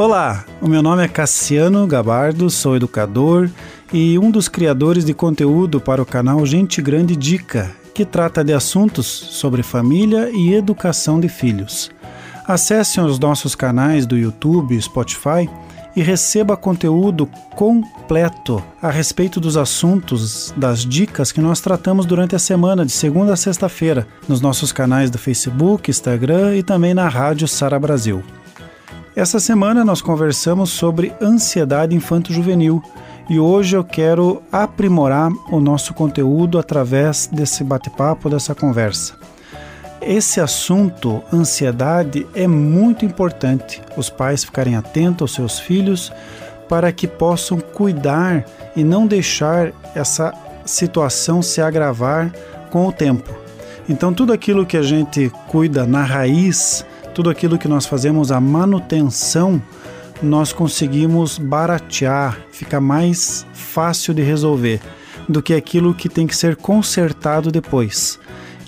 Olá, o meu nome é Cassiano Gabardo, sou educador e um dos criadores de conteúdo para o canal Gente Grande Dica, que trata de assuntos sobre família e educação de filhos. Acesse os nossos canais do YouTube e Spotify e receba conteúdo completo a respeito dos assuntos, das dicas que nós tratamos durante a semana, de segunda a sexta-feira, nos nossos canais do Facebook, Instagram e também na Rádio Sara Brasil. Essa semana nós conversamos sobre ansiedade infanto-juvenil e hoje eu quero aprimorar o nosso conteúdo através desse bate-papo, dessa conversa. Esse assunto, ansiedade, é muito importante. Os pais ficarem atentos aos seus filhos para que possam cuidar e não deixar essa situação se agravar com o tempo. Então, tudo aquilo que a gente cuida na raiz tudo aquilo que nós fazemos a manutenção, nós conseguimos baratear, fica mais fácil de resolver do que aquilo que tem que ser consertado depois.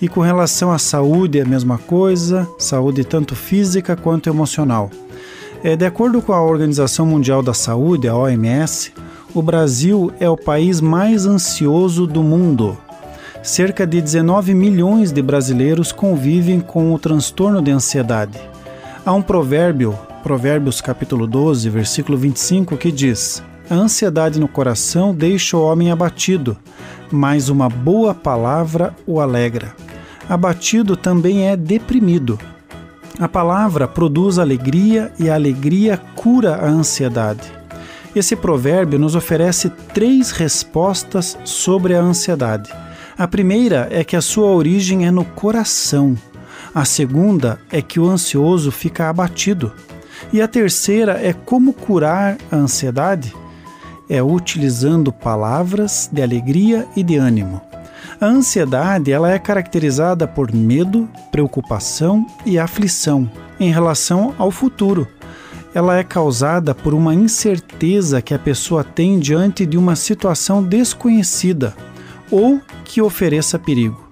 E com relação à saúde, é a mesma coisa, saúde tanto física quanto emocional. É, de acordo com a Organização Mundial da Saúde, a OMS, o Brasil é o país mais ansioso do mundo cerca de 19 milhões de brasileiros convivem com o transtorno de ansiedade. Há um provérbio, Provérbios capítulo 12, versículo 25, que diz: A ansiedade no coração deixa o homem abatido, mas uma boa palavra o alegra. Abatido também é deprimido. A palavra produz alegria e a alegria cura a ansiedade. Esse provérbio nos oferece três respostas sobre a ansiedade. A primeira é que a sua origem é no coração. A segunda é que o ansioso fica abatido. E a terceira é como curar a ansiedade? É utilizando palavras de alegria e de ânimo. A ansiedade ela é caracterizada por medo, preocupação e aflição em relação ao futuro. Ela é causada por uma incerteza que a pessoa tem diante de uma situação desconhecida ou que ofereça perigo.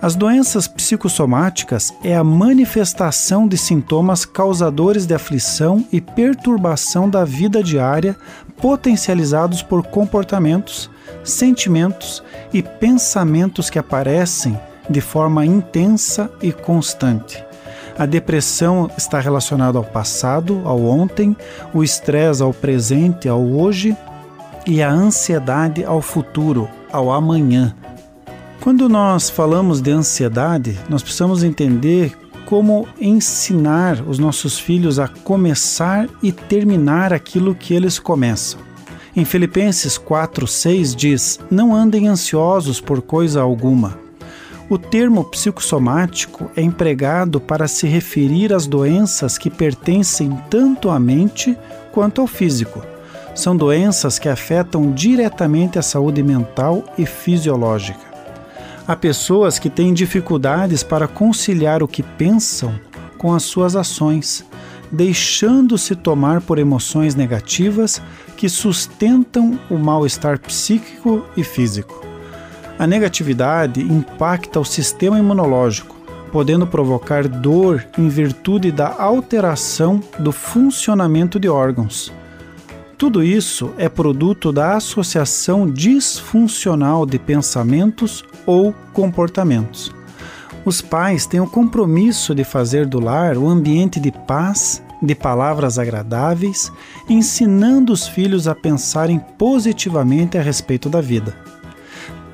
As doenças psicossomáticas é a manifestação de sintomas causadores de aflição e perturbação da vida diária, potencializados por comportamentos, sentimentos e pensamentos que aparecem de forma intensa e constante. A depressão está relacionada ao passado, ao ontem, o estresse ao presente, ao hoje e a ansiedade ao futuro, ao amanhã. Quando nós falamos de ansiedade, nós precisamos entender como ensinar os nossos filhos a começar e terminar aquilo que eles começam. Em Filipenses 4:6 diz: "Não andem ansiosos por coisa alguma". O termo psicossomático é empregado para se referir às doenças que pertencem tanto à mente quanto ao físico. São doenças que afetam diretamente a saúde mental e fisiológica. Há pessoas que têm dificuldades para conciliar o que pensam com as suas ações, deixando-se tomar por emoções negativas que sustentam o mal-estar psíquico e físico. A negatividade impacta o sistema imunológico, podendo provocar dor em virtude da alteração do funcionamento de órgãos tudo isso é produto da associação disfuncional de pensamentos ou comportamentos. Os pais têm o compromisso de fazer do lar um ambiente de paz, de palavras agradáveis, ensinando os filhos a pensarem positivamente a respeito da vida.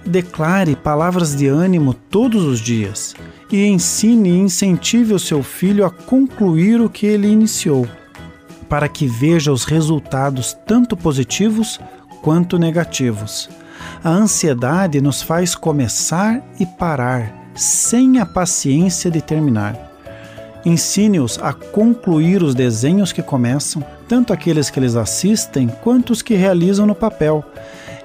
Declare palavras de ânimo todos os dias e ensine e incentive o seu filho a concluir o que ele iniciou para que veja os resultados tanto positivos quanto negativos. A ansiedade nos faz começar e parar, sem a paciência de terminar. Ensine-os a concluir os desenhos que começam, tanto aqueles que eles assistem quanto os que realizam no papel.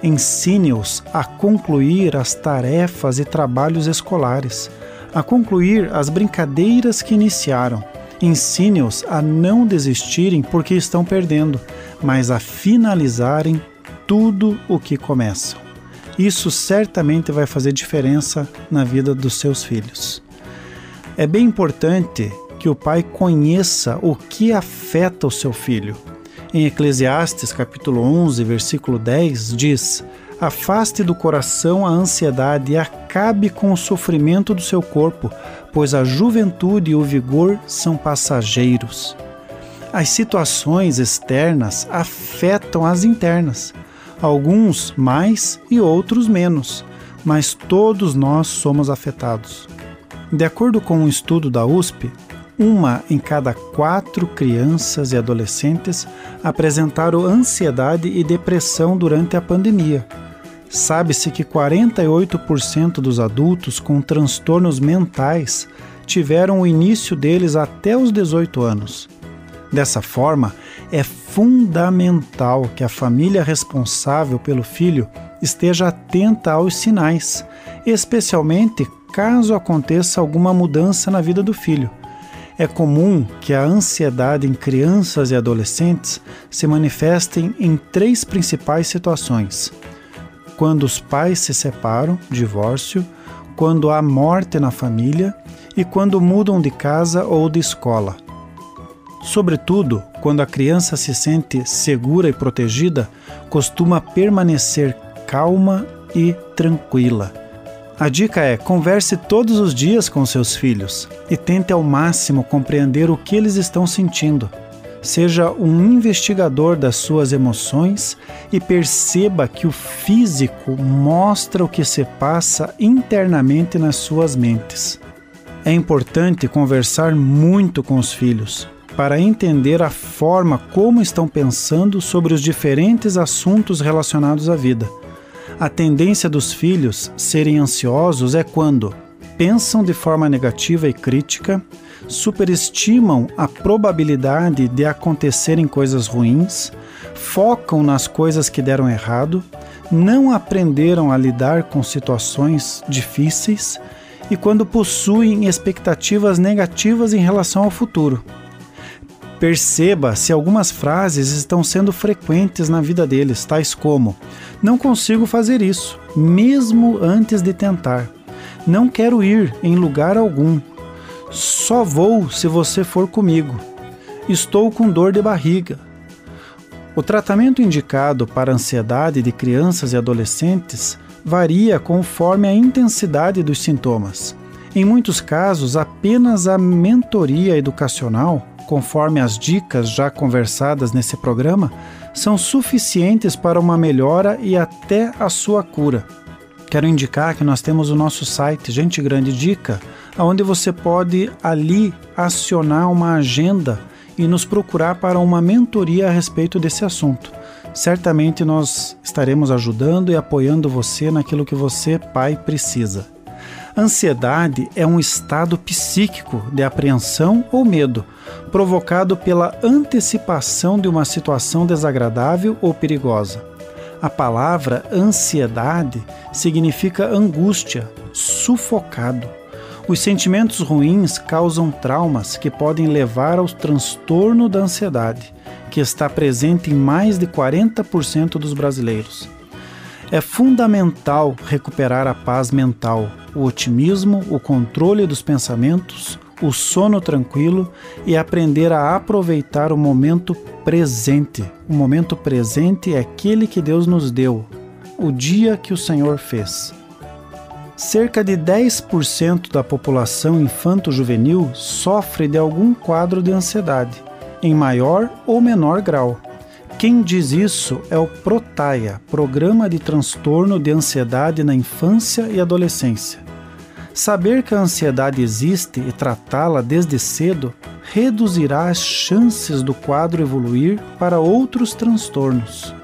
Ensine-os a concluir as tarefas e trabalhos escolares, a concluir as brincadeiras que iniciaram Ensine-os a não desistirem porque estão perdendo, mas a finalizarem tudo o que começam. Isso certamente vai fazer diferença na vida dos seus filhos. É bem importante que o pai conheça o que afeta o seu filho. Em Eclesiastes capítulo 11, versículo 10 diz: Afaste do coração a ansiedade e acabe com o sofrimento do seu corpo, pois a juventude e o vigor são passageiros. As situações externas afetam as internas, alguns mais e outros menos, mas todos nós somos afetados. De acordo com um estudo da USP, uma em cada quatro crianças e adolescentes apresentaram ansiedade e depressão durante a pandemia. Sabe-se que 48% dos adultos com transtornos mentais tiveram o início deles até os 18 anos. Dessa forma, é fundamental que a família responsável pelo filho esteja atenta aos sinais, especialmente caso aconteça alguma mudança na vida do filho. É comum que a ansiedade em crianças e adolescentes se manifestem em três principais situações: quando os pais se separam, divórcio, quando há morte na família e quando mudam de casa ou de escola. Sobretudo, quando a criança se sente segura e protegida, costuma permanecer calma e tranquila. A dica é: converse todos os dias com seus filhos e tente ao máximo compreender o que eles estão sentindo. Seja um investigador das suas emoções e perceba que o físico mostra o que se passa internamente nas suas mentes. É importante conversar muito com os filhos, para entender a forma como estão pensando sobre os diferentes assuntos relacionados à vida. A tendência dos filhos serem ansiosos é quando pensam de forma negativa e crítica, superestimam a probabilidade de acontecerem coisas ruins, focam nas coisas que deram errado, não aprenderam a lidar com situações difíceis e quando possuem expectativas negativas em relação ao futuro. Perceba se algumas frases estão sendo frequentes na vida deles, tais como: Não consigo fazer isso, mesmo antes de tentar. Não quero ir em lugar algum. Só vou se você for comigo. Estou com dor de barriga. O tratamento indicado para ansiedade de crianças e adolescentes varia conforme a intensidade dos sintomas. Em muitos casos, apenas a mentoria educacional conforme as dicas já conversadas nesse programa, são suficientes para uma melhora e até a sua cura. Quero indicar que nós temos o nosso site Gente Grande Dica, onde você pode ali acionar uma agenda e nos procurar para uma mentoria a respeito desse assunto. Certamente nós estaremos ajudando e apoiando você naquilo que você, pai, precisa. Ansiedade é um estado psíquico de apreensão ou medo, provocado pela antecipação de uma situação desagradável ou perigosa. A palavra ansiedade significa angústia, sufocado. Os sentimentos ruins causam traumas que podem levar ao transtorno da ansiedade, que está presente em mais de 40% dos brasileiros. É fundamental recuperar a paz mental, o otimismo, o controle dos pensamentos, o sono tranquilo e aprender a aproveitar o momento presente. O momento presente é aquele que Deus nos deu, o dia que o Senhor fez. Cerca de 10% da população infanto-juvenil sofre de algum quadro de ansiedade, em maior ou menor grau. Quem diz isso é o Protaia, Programa de Transtorno de Ansiedade na Infância e Adolescência. Saber que a ansiedade existe e tratá-la desde cedo reduzirá as chances do quadro evoluir para outros transtornos.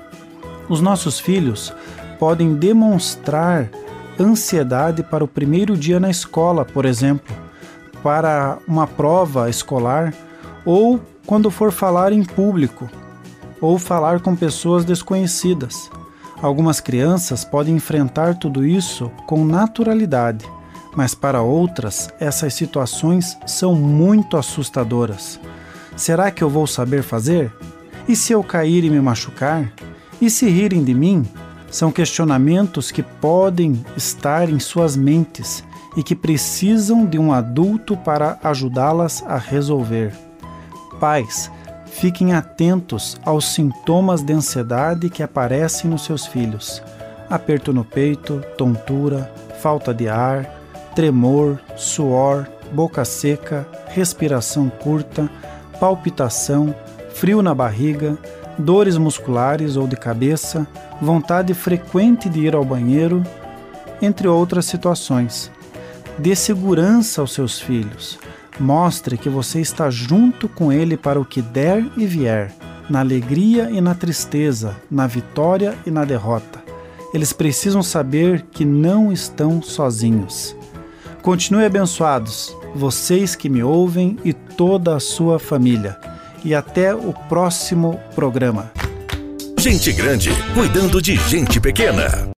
Os nossos filhos podem demonstrar ansiedade para o primeiro dia na escola, por exemplo, para uma prova escolar ou quando for falar em público ou falar com pessoas desconhecidas. Algumas crianças podem enfrentar tudo isso com naturalidade, mas para outras, essas situações são muito assustadoras. Será que eu vou saber fazer? E se eu cair e me machucar? E se rirem de mim? São questionamentos que podem estar em suas mentes e que precisam de um adulto para ajudá-las a resolver. Pais, fiquem atentos aos sintomas de ansiedade que aparecem nos seus filhos: aperto no peito, tontura, falta de ar, tremor, suor, boca seca, respiração curta, palpitação, frio na barriga, dores musculares ou de cabeça, vontade frequente de ir ao banheiro, entre outras situações. Dê segurança aos seus filhos. Mostre que você está junto com ele para o que der e vier, na alegria e na tristeza, na vitória e na derrota. Eles precisam saber que não estão sozinhos. Continue abençoados, vocês que me ouvem e toda a sua família. E até o próximo programa. Gente grande cuidando de gente pequena.